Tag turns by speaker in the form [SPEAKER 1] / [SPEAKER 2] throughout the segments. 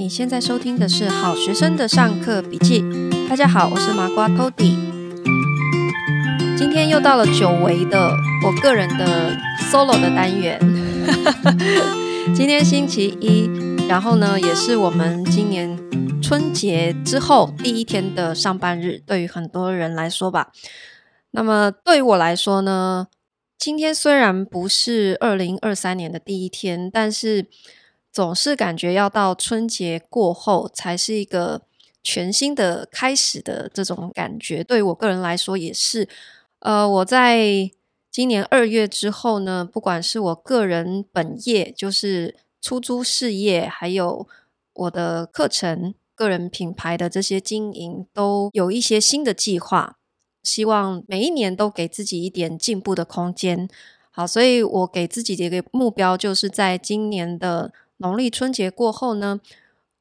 [SPEAKER 1] 你现在收听的是好学生的上课笔记。大家好，我是麻瓜 Toddy。今天又到了久违的我个人的 solo 的单元。今天星期一，然后呢，也是我们今年春节之后第一天的上班日，对于很多人来说吧。那么对于我来说呢，今天虽然不是二零二三年的第一天，但是总是感觉要到春节过后才是一个全新的开始的这种感觉。对我个人来说也是。呃，我在今年二月之后呢，不管是我个人本业，就是出租事业，还有我的课程、个人品牌的这些经营，都有一些新的计划。希望每一年都给自己一点进步的空间。好，所以我给自己的一个目标，就是在今年的农历春节过后呢，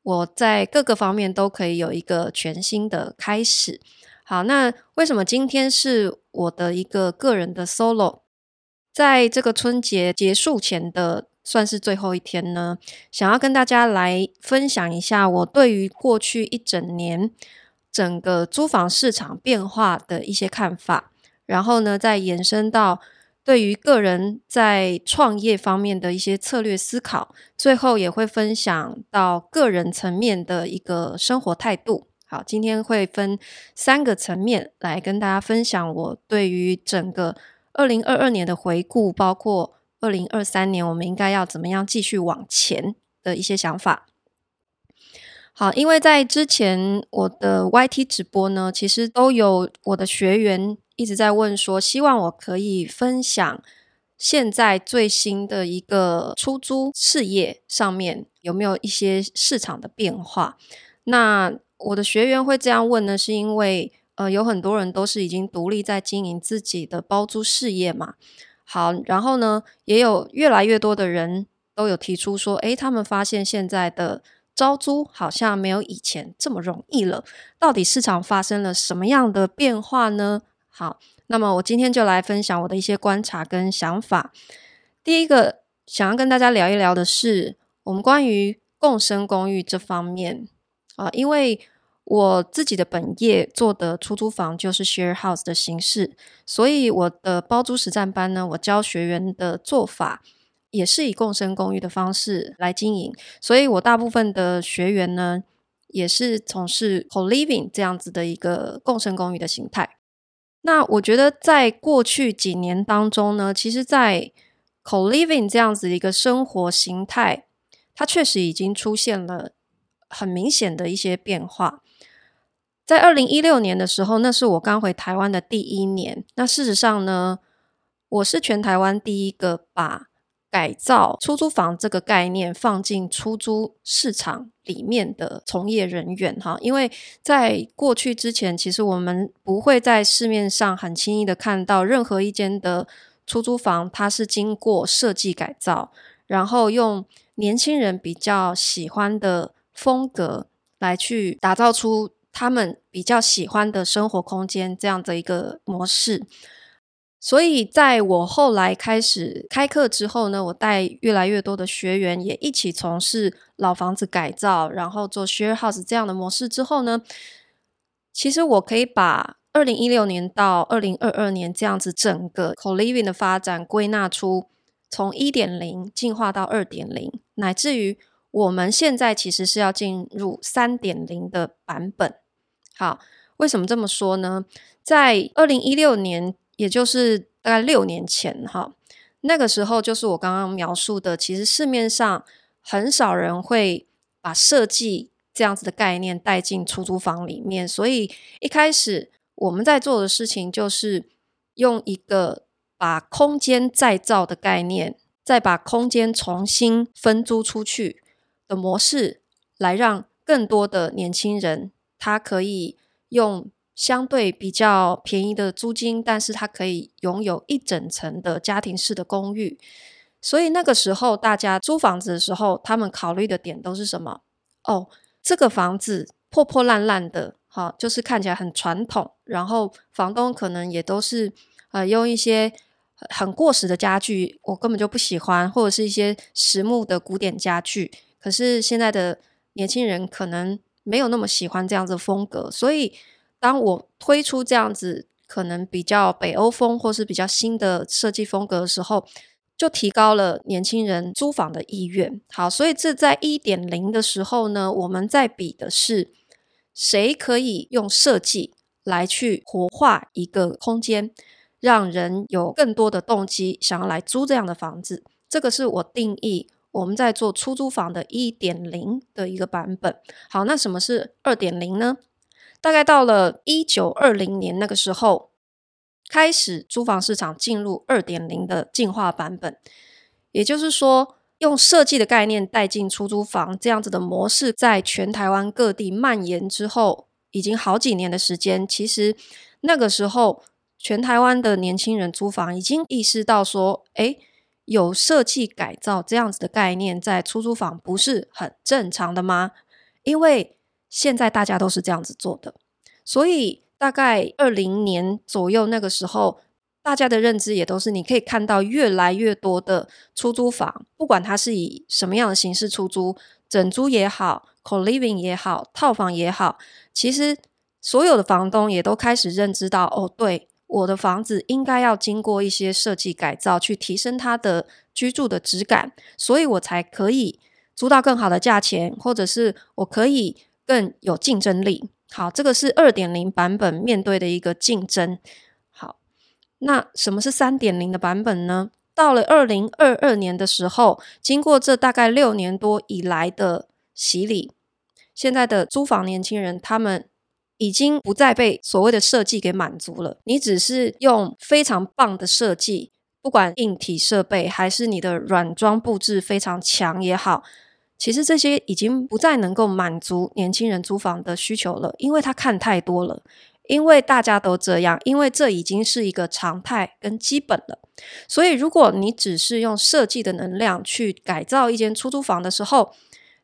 [SPEAKER 1] 我在各个方面都可以有一个全新的开始。好，那为什么今天是我的一个个人的 solo？在这个春节结束前的算是最后一天呢，想要跟大家来分享一下我对于过去一整年。整个租房市场变化的一些看法，然后呢，再延伸到对于个人在创业方面的一些策略思考，最后也会分享到个人层面的一个生活态度。好，今天会分三个层面来跟大家分享我对于整个二零二二年的回顾，包括二零二三年我们应该要怎么样继续往前的一些想法。好，因为在之前我的 YT 直播呢，其实都有我的学员一直在问说，希望我可以分享现在最新的一个出租事业上面有没有一些市场的变化。那我的学员会这样问呢，是因为呃有很多人都是已经独立在经营自己的包租事业嘛。好，然后呢，也有越来越多的人都有提出说，诶，他们发现现在的招租好像没有以前这么容易了，到底市场发生了什么样的变化呢？好，那么我今天就来分享我的一些观察跟想法。第一个想要跟大家聊一聊的是，我们关于共生公寓这方面啊，因为我自己的本业做的出租房就是 share house 的形式，所以我的包租实战班呢，我教学员的做法。也是以共生公寓的方式来经营，所以我大部分的学员呢，也是从事 co-living 这样子的一个共生公寓的形态。那我觉得在过去几年当中呢，其实，在 co-living 这样子的一个生活形态，它确实已经出现了很明显的一些变化。在二零一六年的时候，那是我刚回台湾的第一年。那事实上呢，我是全台湾第一个把改造出租房这个概念放进出租市场里面的从业人员哈，因为在过去之前，其实我们不会在市面上很轻易的看到任何一间的出租房，它是经过设计改造，然后用年轻人比较喜欢的风格来去打造出他们比较喜欢的生活空间这样的一个模式。所以，在我后来开始开课之后呢，我带越来越多的学员也一起从事老房子改造，然后做 share house 这样的模式之后呢，其实我可以把二零一六年到二零二二年这样子整个 co-living 的发展归纳出从一点零进化到二点零，乃至于我们现在其实是要进入三点零的版本。好，为什么这么说呢？在二零一六年。也就是大概六年前哈，那个时候就是我刚刚描述的，其实市面上很少人会把设计这样子的概念带进出租房里面，所以一开始我们在做的事情就是用一个把空间再造的概念，再把空间重新分租出去的模式，来让更多的年轻人他可以用。相对比较便宜的租金，但是它可以拥有一整层的家庭式的公寓。所以那个时候，大家租房子的时候，他们考虑的点都是什么？哦，这个房子破破烂烂的，哈，就是看起来很传统。然后房东可能也都是呃用一些很过时的家具，我根本就不喜欢，或者是一些实木的古典家具。可是现在的年轻人可能没有那么喜欢这样子的风格，所以当我推出这样子可能比较北欧风或是比较新的设计风格的时候，就提高了年轻人租房的意愿。好，所以这在一点零的时候呢，我们在比的是谁可以用设计来去活化一个空间，让人有更多的动机想要来租这样的房子。这个是我定义我们在做出租房的一点零的一个版本。好，那什么是二点零呢？大概到了一九二零年那个时候。开始租房市场进入二点零的进化版本，也就是说，用设计的概念带进出租房这样子的模式，在全台湾各地蔓延之后，已经好几年的时间。其实那个时候，全台湾的年轻人租房已经意识到说，诶，有设计改造这样子的概念在出租房不是很正常的吗？因为现在大家都是这样子做的，所以。大概二零年左右那个时候，大家的认知也都是，你可以看到越来越多的出租房，不管它是以什么样的形式出租，整租也好，co-living 也好，套房也好，其实所有的房东也都开始认知到，哦，对，我的房子应该要经过一些设计改造，去提升它的居住的质感，所以我才可以租到更好的价钱，或者是我可以更有竞争力。好，这个是二点零版本面对的一个竞争。好，那什么是三点零的版本呢？到了二零二二年的时候，经过这大概六年多以来的洗礼，现在的租房年轻人他们已经不再被所谓的设计给满足了。你只是用非常棒的设计，不管硬体设备还是你的软装布置非常强也好。其实这些已经不再能够满足年轻人租房的需求了，因为他看太多了，因为大家都这样，因为这已经是一个常态跟基本了。所以，如果你只是用设计的能量去改造一间出租房的时候，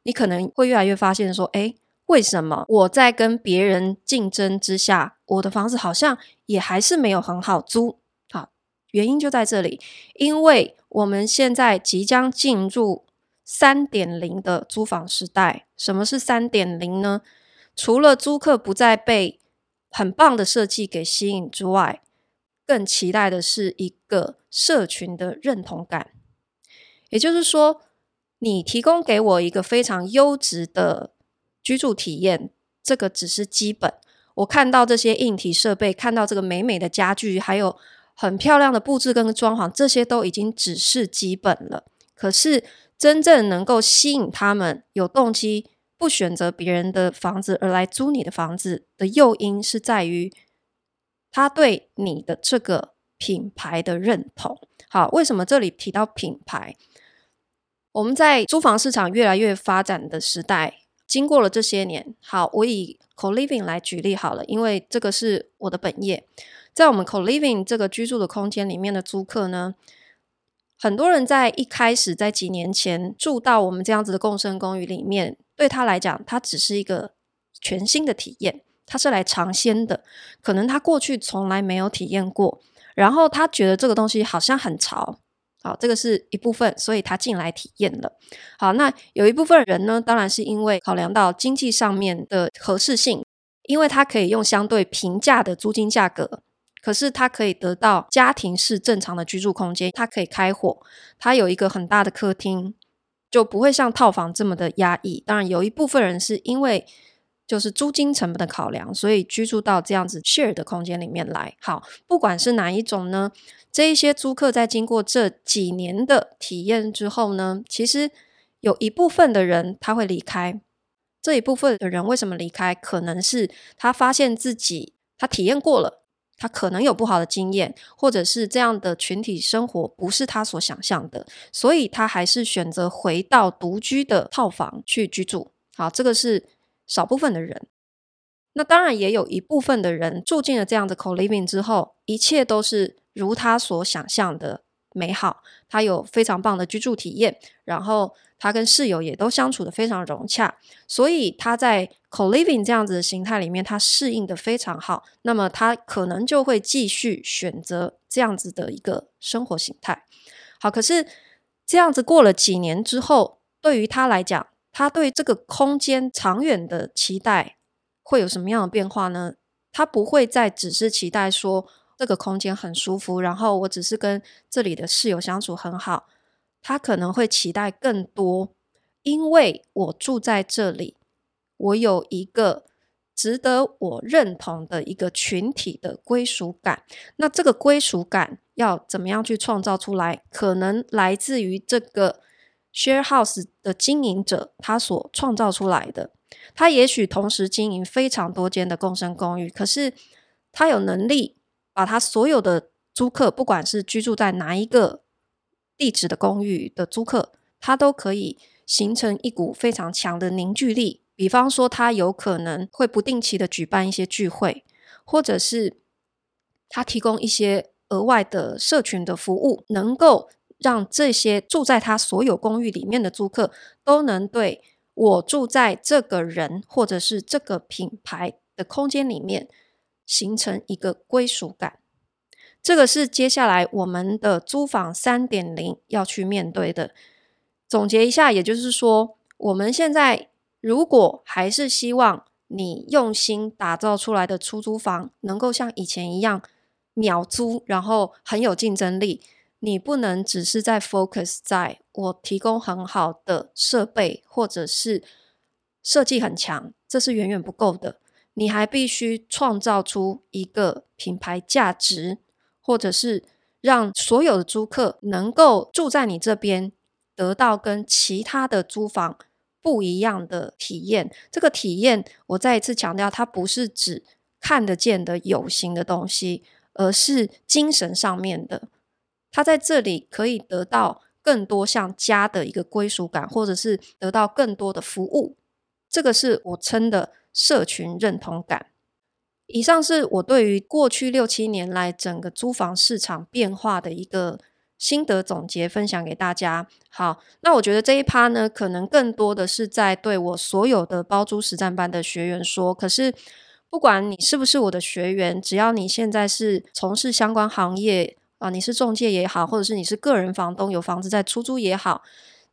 [SPEAKER 1] 你可能会越来越发现说：诶，为什么我在跟别人竞争之下，我的房子好像也还是没有很好租？啊，原因就在这里，因为我们现在即将进入。三点零的租房时代，什么是三点零呢？除了租客不再被很棒的设计给吸引之外，更期待的是一个社群的认同感。也就是说，你提供给我一个非常优质的居住体验，这个只是基本。我看到这些硬体设备，看到这个美美的家具，还有很漂亮的布置跟装潢，这些都已经只是基本了。可是，真正能够吸引他们有动机不选择别人的房子而来租你的房子的诱因，是在于他对你的这个品牌的认同。好，为什么这里提到品牌？我们在租房市场越来越发展的时代，经过了这些年，好，我以 co-living 来举例好了，因为这个是我的本业。在我们 co-living 这个居住的空间里面的租客呢，很多人在一开始，在几年前住到我们这样子的共生公寓里面，对他来讲，它只是一个全新的体验，他是来尝鲜的，可能他过去从来没有体验过，然后他觉得这个东西好像很潮，好，这个是一部分，所以他进来体验了。好，那有一部分人呢，当然是因为考量到经济上面的合适性，因为他可以用相对平价的租金价格。可是他可以得到家庭式正常的居住空间，他可以开火，他有一个很大的客厅，就不会像套房这么的压抑。当然，有一部分人是因为就是租金成本的考量，所以居住到这样子 share 的空间里面来。好，不管是哪一种呢，这一些租客在经过这几年的体验之后呢，其实有一部分的人他会离开。这一部分的人为什么离开？可能是他发现自己他体验过了。他可能有不好的经验，或者是这样的群体生活不是他所想象的，所以他还是选择回到独居的套房去居住。好，这个是少部分的人。那当然也有一部分的人住进了这样的 co-living 之后，一切都是如他所想象的美好，他有非常棒的居住体验，然后。他跟室友也都相处得非常融洽，所以他在 co-living 这样子的形态里面，他适应得非常好。那么他可能就会继续选择这样子的一个生活形态。好，可是这样子过了几年之后，对于他来讲，他对这个空间长远的期待会有什么样的变化呢？他不会再只是期待说这个空间很舒服，然后我只是跟这里的室友相处很好。他可能会期待更多，因为我住在这里，我有一个值得我认同的一个群体的归属感。那这个归属感要怎么样去创造出来？可能来自于这个 share house 的经营者他所创造出来的。他也许同时经营非常多间的共生公寓，可是他有能力把他所有的租客，不管是居住在哪一个地址的公寓的租客，他都可以形成一股非常强的凝聚力。比方说，他有可能会不定期的举办一些聚会，或者是他提供一些额外的社群的服务，能够让这些住在他所有公寓里面的租客都能对。我住在这个人或者是这个品牌的空间里面，形成一个归属感。这个是接下来我们的租房三点零要去面对的。总结一下，也就是说，我们现在如果还是希望你用心打造出来的出租房能够像以前一样秒租，然后很有竞争力。你不能只是在 focus 在我提供很好的设备，或者是设计很强，这是远远不够的。你还必须创造出一个品牌价值，或者是让所有的租客能够住在你这边，得到跟其他的租房不一样的体验。这个体验，我再一次强调，它不是指看得见的有形的东西，而是精神上面的。他在这里可以得到更多像家的一个归属感，或者是得到更多的服务，这个是我称的社群认同感。以上是我对于过去六七年来整个租房市场变化的一个心得总结，分享给大家。好，那我觉得这一趴呢，可能更多的是在对我所有的包租实战班的学员说。可是，不管你是不是我的学员，只要你现在是从事相关行业。啊，你是中介也好，或者是你是个人房东有房子在出租也好，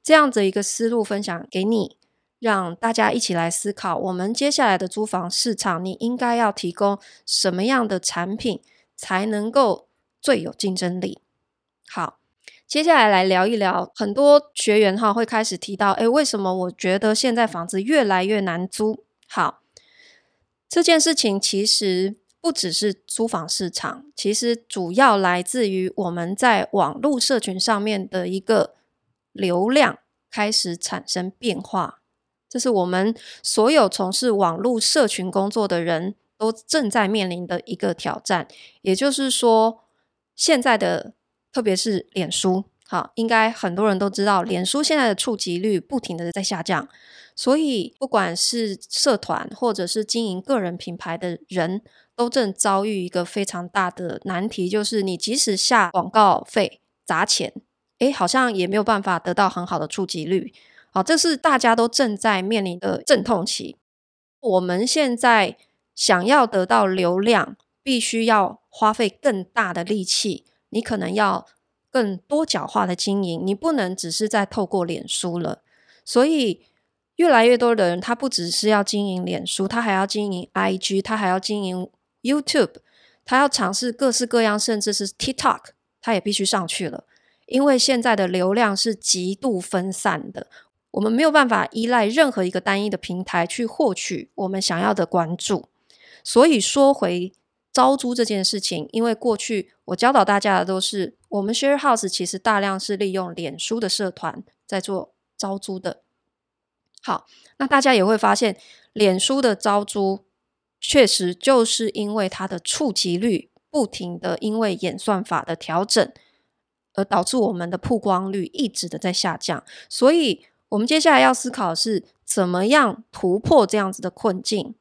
[SPEAKER 1] 这样子一个思路分享给你，让大家一起来思考，我们接下来的租房市场，你应该要提供什么样的产品才能够最有竞争力？好，接下来来聊一聊，很多学员哈会开始提到，诶，为什么我觉得现在房子越来越难租？好，这件事情其实。不只是租房市场，其实主要来自于我们在网络社群上面的一个流量开始产生变化。这是我们所有从事网络社群工作的人都正在面临的一个挑战。也就是说，现在的特别是脸书，好，应该很多人都知道，脸书现在的触及率不停的在下降。所以，不管是社团或者是经营个人品牌的人，都正遭遇一个非常大的难题，就是你即使下广告费砸钱，诶，好像也没有办法得到很好的触及率。好，这是大家都正在面临的阵痛期。我们现在想要得到流量，必须要花费更大的力气，你可能要更多角化的经营，你不能只是在透过脸书了。所以。越来越多的人，他不只是要经营脸书，他还要经营 IG，他还要经营 YouTube，他要尝试各式各样，甚至是 TikTok，他也必须上去了。因为现在的流量是极度分散的，我们没有办法依赖任何一个单一的平台去获取我们想要的关注。所以说回招租这件事情，因为过去我教导大家的都是，我们 Share House 其实大量是利用脸书的社团在做招租的。好，那大家也会发现，脸书的招租确实就是因为它的触及率不停的因为演算法的调整，而导致我们的曝光率一直的在下降。所以，我们接下来要思考的是怎么样突破这样子的困境。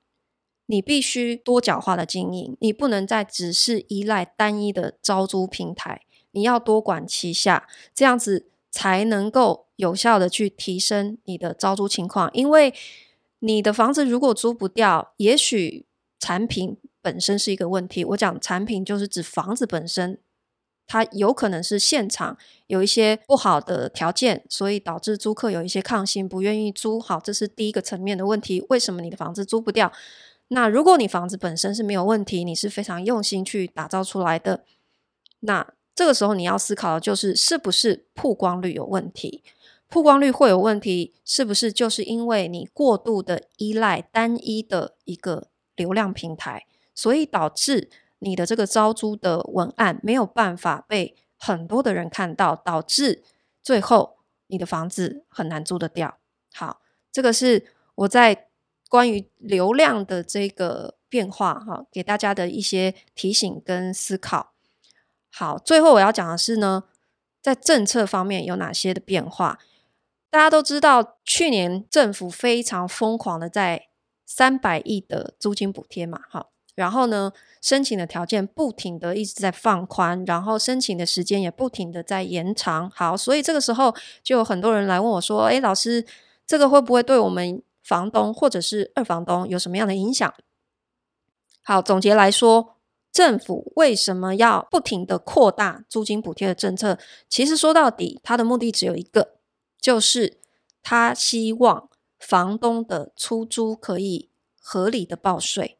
[SPEAKER 1] 你必须多角化的经营，你不能再只是依赖单一的招租平台，你要多管齐下，这样子才能够。有效的去提升你的招租情况，因为你的房子如果租不掉，也许产品本身是一个问题。我讲产品就是指房子本身它有可能是现场有一些不好的条件，所以导致租客有一些抗性，不愿意租。好，这是第一个层面的问题。为什么你的房子租不掉？那如果你房子本身是没有问题，你是非常用心去打造出来的，那这个时候你要思考的就是是不是曝光率有问题？曝光率会有问题，是不是就是因为你过度的依赖单一的一个流量平台，所以导致你的这个招租的文案没有办法被很多的人看到，导致最后你的房子很难租得掉。好，这个是我在关于流量的这个变化哈，给大家的一些提醒跟思考。好，最后我要讲的是呢，在政策方面有哪些的变化？大家都知道，去年政府非常疯狂的在三百亿的租金补贴嘛，哈。然后呢，申请的条件不停的一直在放宽，然后申请的时间也不停的在延长。好，所以这个时候就有很多人来问我说：“诶，老师，这个会不会对我们房东或者是二房东有什么样的影响？”好，总结来说，政府为什么要不停的扩大租金补贴的政策？其实说到底，它的目的只有一个，就是他希望房东的出租可以合理的报税。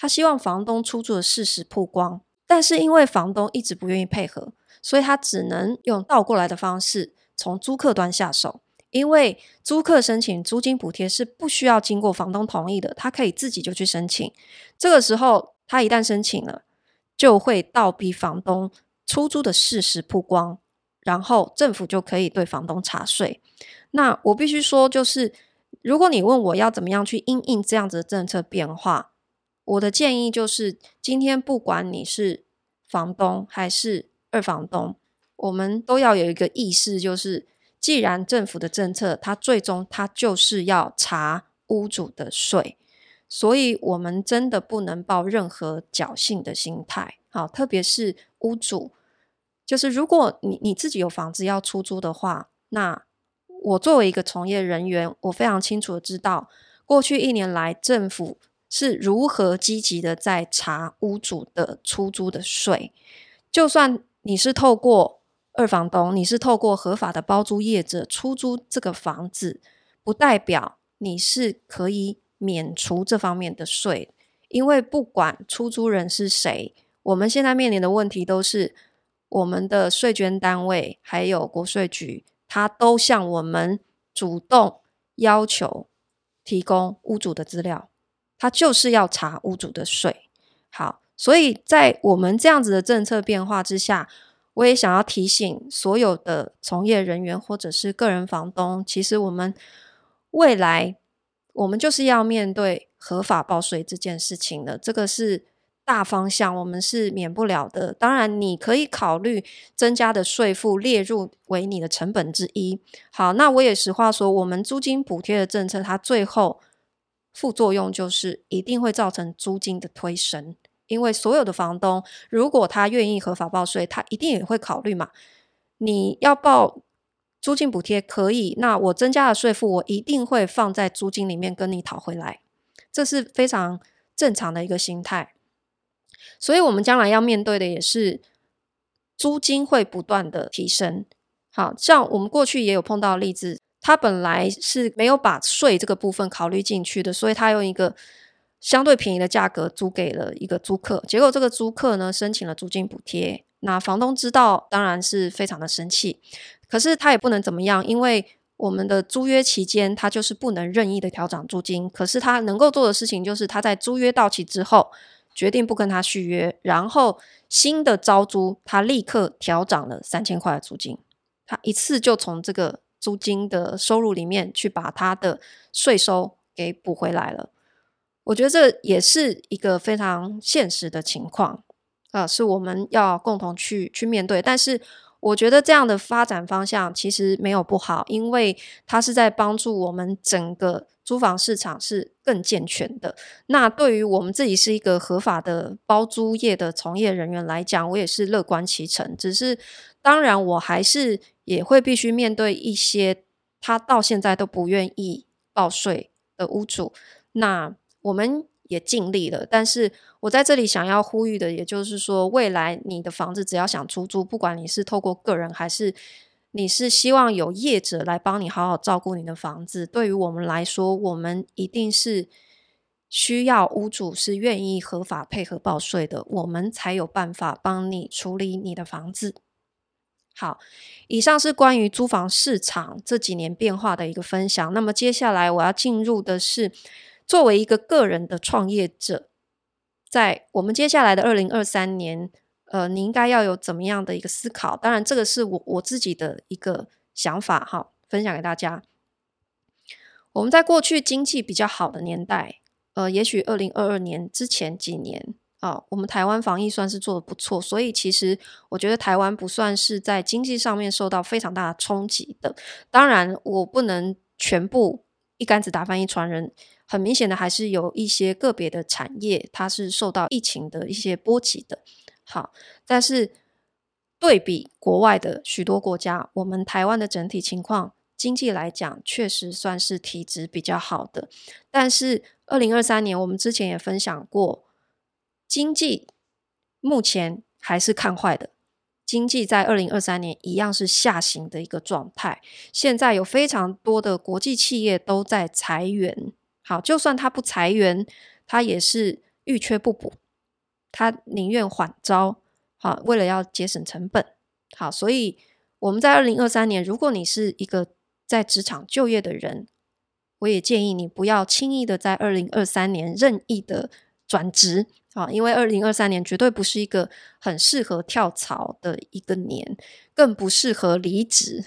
[SPEAKER 1] 他希望房东出租的事实曝光，但是因为房东一直不愿意配合，所以他只能用倒过来的方式从租客端下手。因为租客申请租金补贴是不需要经过房东同意的，他可以自己就去申请。这个时候，他一旦申请了，就会倒逼房东出租的事实曝光，然后政府就可以对房东查税。那我必须说，就是如果你问我要怎么样去因应这样子的政策变化。我的建议就是，今天不管你是房东还是二房东，我们都要有一个意识，就是既然政府的政策，它最终它就是要查屋主的税，所以我们真的不能抱任何侥幸的心态。好，特别是屋主，就是如果你你自己有房子要出租的话，那我作为一个从业人员，我非常清楚的知道，过去一年来政府。是如何积极的在查屋主的出租的税？就算你是透过二房东，你是透过合法的包租业者出租这个房子，不代表你是可以免除这方面的税。因为不管出租人是谁，我们现在面临的问题都是我们的税捐单位还有国税局，他都向我们主动要求提供屋主的资料。他就是要查屋主的税，好，所以在我们这样子的政策变化之下，我也想要提醒所有的从业人员或者是个人房东，其实我们未来我们就是要面对合法报税这件事情的，这个是大方向，我们是免不了的。当然，你可以考虑增加的税负列入为你的成本之一。好，那我也实话说，我们租金补贴的政策，它最后。副作用就是一定会造成租金的推升，因为所有的房东如果他愿意合法报税，他一定也会考虑嘛。你要报租金补贴可以，那我增加的税负我一定会放在租金里面跟你讨回来，这是非常正常的一个心态。所以，我们将来要面对的也是租金会不断的提升。好像我们过去也有碰到例子。他本来是没有把税这个部分考虑进去的，所以他用一个相对便宜的价格租给了一个租客。结果这个租客呢，申请了租金补贴，那房东知道当然是非常的生气，可是他也不能怎么样，因为我们的租约期间他就是不能任意的调涨租金。可是他能够做的事情就是他在租约到期之后决定不跟他续约，然后新的招租他立刻调涨了三千块的租金，他一次就从这个。租金的收入里面去把他的税收给补回来了，我觉得这也是一个非常现实的情况啊，是我们要共同去去面对。但是我觉得这样的发展方向其实没有不好，因为它是在帮助我们整个租房市场是更健全的。那对于我们自己是一个合法的包租业的从业人员来讲，我也是乐观其成。只是当然，我还是。也会必须面对一些他到现在都不愿意报税的屋主，那我们也尽力了。但是我在这里想要呼吁的，也就是说，未来你的房子只要想出租，不管你是透过个人，还是你是希望有业者来帮你好好照顾你的房子，对于我们来说，我们一定是需要屋主是愿意合法配合报税的，我们才有办法帮你处理你的房子。好，以上是关于租房市场这几年变化的一个分享。那么接下来我要进入的是，作为一个个人的创业者，在我们接下来的二零二三年，呃，你应该要有怎么样的一个思考？当然，这个是我我自己的一个想法，哈，分享给大家。我们在过去经济比较好的年代，呃，也许二零二二年之前几年。啊、我们台湾防疫算是做得不错，所以其实我觉得台湾不算是在经济上面受到非常大的冲击的。当然，我不能全部一竿子打翻一船人，很明显的还是有一些个别的产业它是受到疫情的一些波及的。好，但是对比国外的许多国家，我们台湾的整体情况经济来讲，确实算是体质比较好的。但是二零二三年，我们之前也分享过。经济目前还是看坏的，经济在二零二三年一样是下行的一个状态。现在有非常多的国际企业都在裁员，好，就算他不裁员，他也是遇缺不补，他宁愿缓招，好，为了要节省成本，好，所以我们在二零二三年，如果你是一个在职场就业的人，我也建议你不要轻易的在二零二三年任意的转职。啊，因为二零二三年绝对不是一个很适合跳槽的一个年，更不适合离职。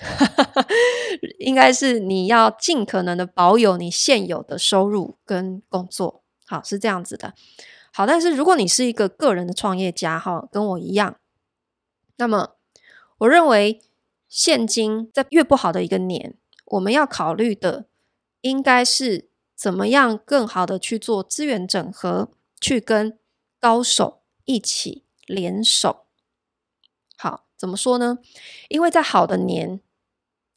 [SPEAKER 1] 应该是你要尽可能的保有你现有的收入跟工作，好，是这样子的。好，但是如果你是一个个人的创业家，哈，跟我一样，那么我认为现今在越不好的一个年，我们要考虑的应该是怎么样更好的去做资源整合，去跟高手一起联手，好，怎么说呢？因为在好的年，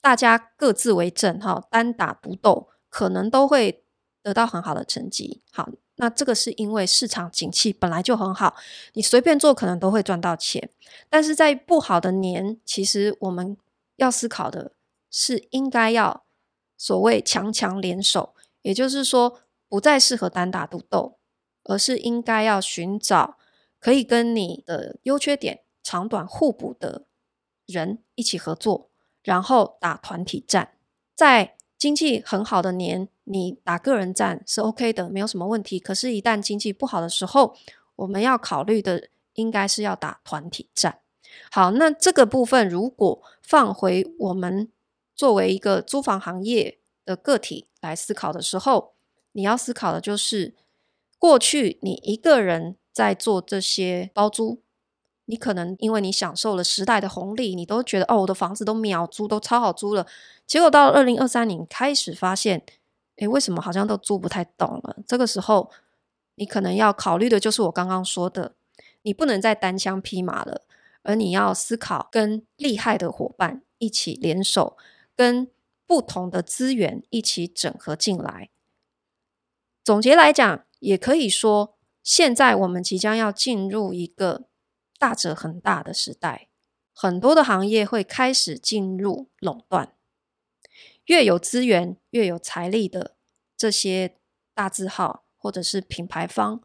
[SPEAKER 1] 大家各自为政，哈，单打独斗，可能都会得到很好的成绩。好，那这个是因为市场景气本来就很好，你随便做可能都会赚到钱。但是在不好的年，其实我们要思考的是，应该要所谓强强联手，也就是说，不再适合单打独斗。而是应该要寻找可以跟你的优缺点长短互补的人一起合作，然后打团体战。在经济很好的年，你打个人战是 OK 的，没有什么问题。可是，一旦经济不好的时候，我们要考虑的应该是要打团体战。好，那这个部分如果放回我们作为一个租房行业的个体来思考的时候，你要思考的就是。过去你一个人在做这些包租，你可能因为你享受了时代的红利，你都觉得哦，我的房子都秒租，都超好租了。结果到了二零二三年，开始发现，诶，为什么好像都租不太动了？这个时候，你可能要考虑的就是我刚刚说的，你不能再单枪匹马了，而你要思考跟厉害的伙伴一起联手，跟不同的资源一起整合进来。总结来讲。也可以说，现在我们即将要进入一个大者恒大的时代，很多的行业会开始进入垄断。越有资源、越有财力的这些大字号或者是品牌方，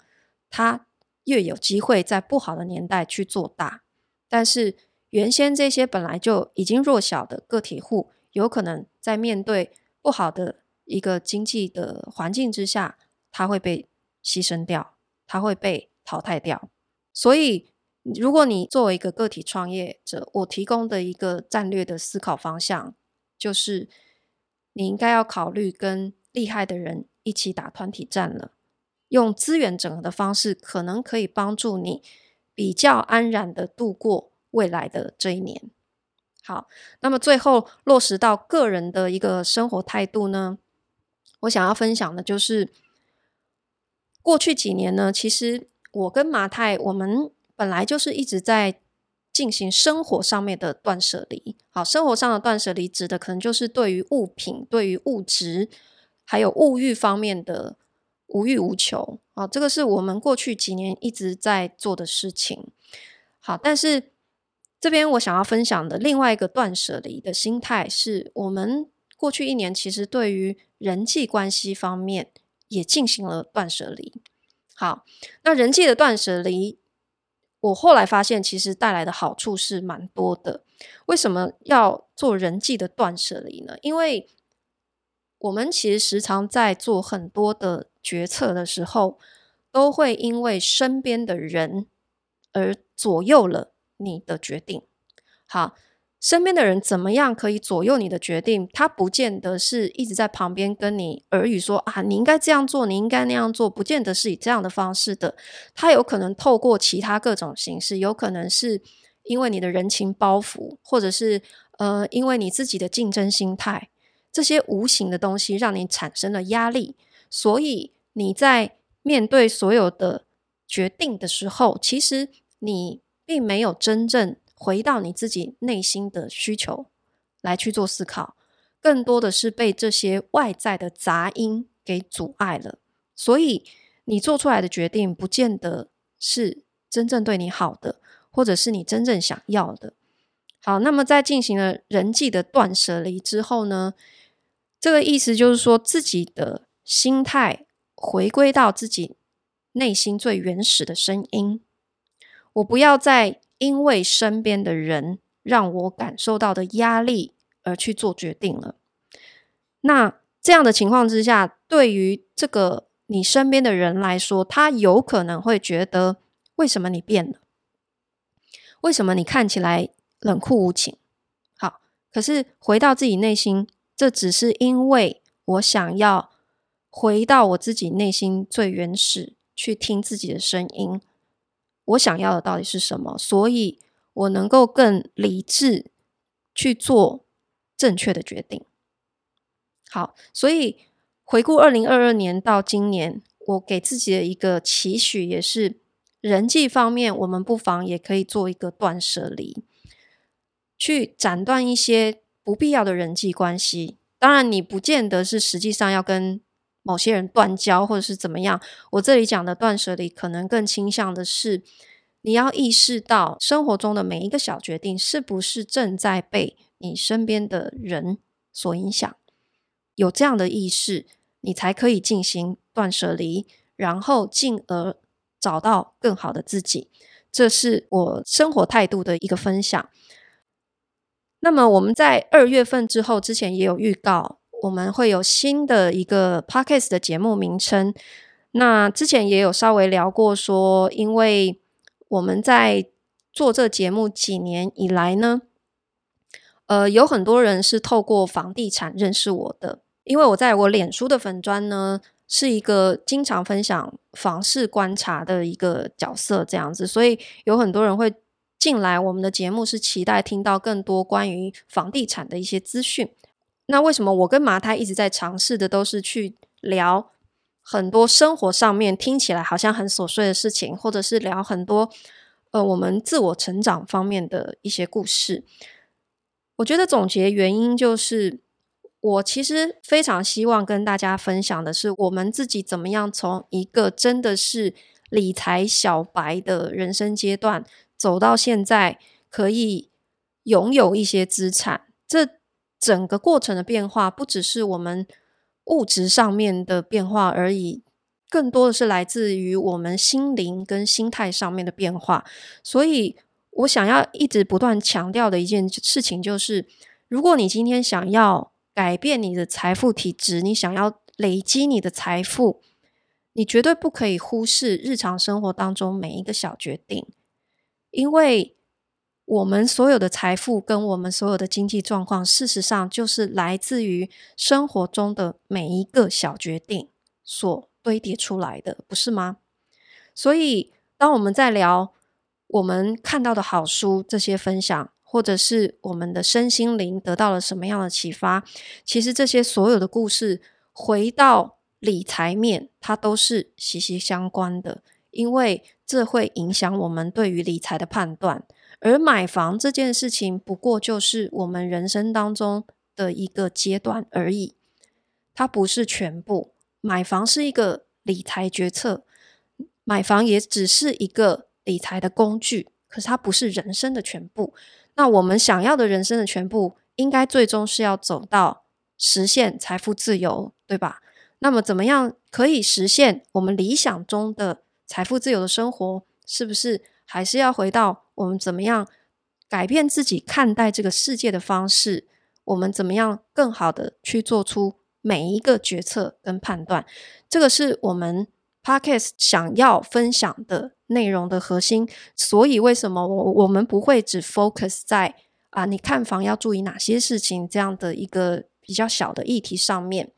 [SPEAKER 1] 它越有机会在不好的年代去做大。但是原先这些本来就已经弱小的个体户，有可能在面对不好的一个经济的环境之下，它会被。牺牲掉，它会被淘汰掉。所以，如果你作为一个个体创业者，我提供的一个战略的思考方向，就是你应该要考虑跟厉害的人一起打团体战了。用资源整合的方式，可能可以帮助你比较安然的度过未来的这一年。好，那么最后落实到个人的一个生活态度呢，我想要分享的就是。过去几年呢，其实我跟麻太，我们本来就是一直在进行生活上面的断舍离。好，生活上的断舍离指的可能就是对于物品、对于物质，还有物欲方面的无欲无求啊，这个是我们过去几年一直在做的事情。好，但是这边我想要分享的另外一个断舍离的心态，是我们过去一年其实对于人际关系方面也进行了断舍离。好，那人际的断舍离，我后来发现其实带来的好处是蛮多的。为什么要做人际的断舍离呢？因为我们其实时常在做很多的决策的时候，都会因为身边的人而左右了你的决定。好，身边的人怎么样可以左右你的决定？他不见得是一直在旁边跟你耳语说啊，你应该这样做，你应该那样做，不见得是以这样的方式的。他有可能透过其他各种形式，有可能是因为你的人情包袱，或者是呃，因为你自己的竞争心态。这些无形的东西让你产生了压力，所以你在面对所有的决定的时候，其实你并没有真正回到你自己内心的需求来去做思考，更多的是被这些外在的杂音给阻碍了。所以你做出来的决定不见得是真正对你好的，或者是你真正想要的。好，那么在进行了人际的断舍离之后呢，这个意思就是说，自己的心态回归到自己内心最原始的声音。我不要再因为身边的人让我感受到的压力而去做决定了。那这样的情况之下，对于这个你身边的人来说，他有可能会觉得：为什么你变了？为什么你看起来冷酷无情？好，可是回到自己内心。这只是因为我想要回到我自己内心最原始，去听自己的声音。我想要的到底是什么？所以我能够更理智去做正确的决定。好，所以回顾二零二二年到今年，我给自己的一个期许也是人际方面，我们不妨也可以做一个断舍离，去斩断一些。不必要的人际关系，当然你不见得是实际上要跟某些人断交，或者是怎么样。我这里讲的断舍离，可能更倾向的是，你要意识到生活中的每一个小决定，是不是正在被你身边的人所影响。有这样的意识，你才可以进行断舍离，然后进而找到更好的自己。这是我生活态度的一个分享。那么我们在二月份之后，之前也有预告，我们会有新的一个 podcast 的节目名称。那之前也有稍微聊过，说因为我们在做这节目几年以来呢，呃，有很多人是透过房地产认识我的，因为我在我脸书的粉专呢，是一个经常分享房市观察的一个角色，这样子，所以有很多人会。进来我们的节目是期待听到更多关于房地产的一些资讯。那为什么我跟麻太一直在尝试的都是去聊很多生活上面听起来好像很琐碎的事情，或者是聊很多呃我们自我成长方面的一些故事？我觉得总结原因就是，我其实非常希望跟大家分享的是，我们自己怎么样从一个真的是理财小白的人生阶段。走到现在，可以拥有一些资产，这整个过程的变化，不只是我们物质上面的变化而已，更多的是来自于我们心灵跟心态上面的变化。所以我想要一直不断强调的一件事情，就是如果你今天想要改变你的财富体质，你想要累积你的财富，你绝对不可以忽视日常生活当中每一个小决定。因为我们所有的财富跟我们所有的经济状况，事实上就是来自于生活中的每一个小决定所堆叠出来的，不是吗？所以，当我们在聊我们看到的好书这些分享，或者是我们的身心灵得到了什么样的启发，其实这些所有的故事回到理财面，它都是息息相关的。因为这会影响我们对于理财的判断，而买房这件事情不过就是我们人生当中的一个阶段而已，它不是全部。买房是一个理财决策。买房也只是一个理财的工具，可是它不是人生的全部。那我们想要的人生的全部，应该最终是要走到实现财富自由，对吧？那么，怎么样可以实现我们理想中的财富自由的生活？是不是还是要回到我们怎么样改变自己看待这个世界的方式？我们怎么样更好的去做出每一个决策跟判断？这个是我们 Podcast 想要分享的内容的核心。所以，为什么我我们不会只 focus 在啊，你看房要注意哪些事情这样的一个比较小的议题上面？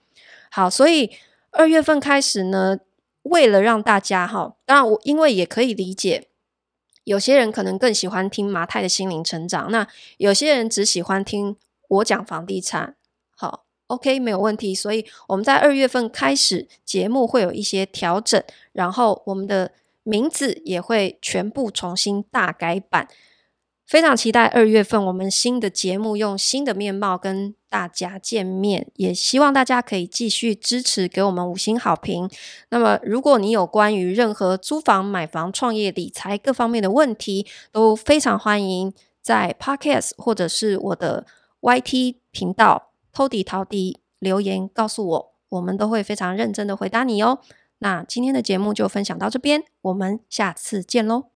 [SPEAKER 1] 好，所以二月份开始呢，为了让大家哈，当然我因为也可以理解，有些人可能更喜欢听麻太的心灵成长，那有些人只喜欢听我讲房地产。好，OK，没有问题。所以我们在二月份开始节目会有一些调整，然后我们的名字也会全部重新大改版。非常期待二月份我们新的节目用新的面貌跟大家见面，也希望大家可以继续支持，给我们五星好评。那么，如果你有关于任何租房、买房、创业、理财各方面的问题，都非常欢迎在 Podcast 或者是我的 YT 频道 Tody 陶迪留言告诉我，我们都会非常认真的回答你哦。那今天的节目就分享到这边，我们下次见喽。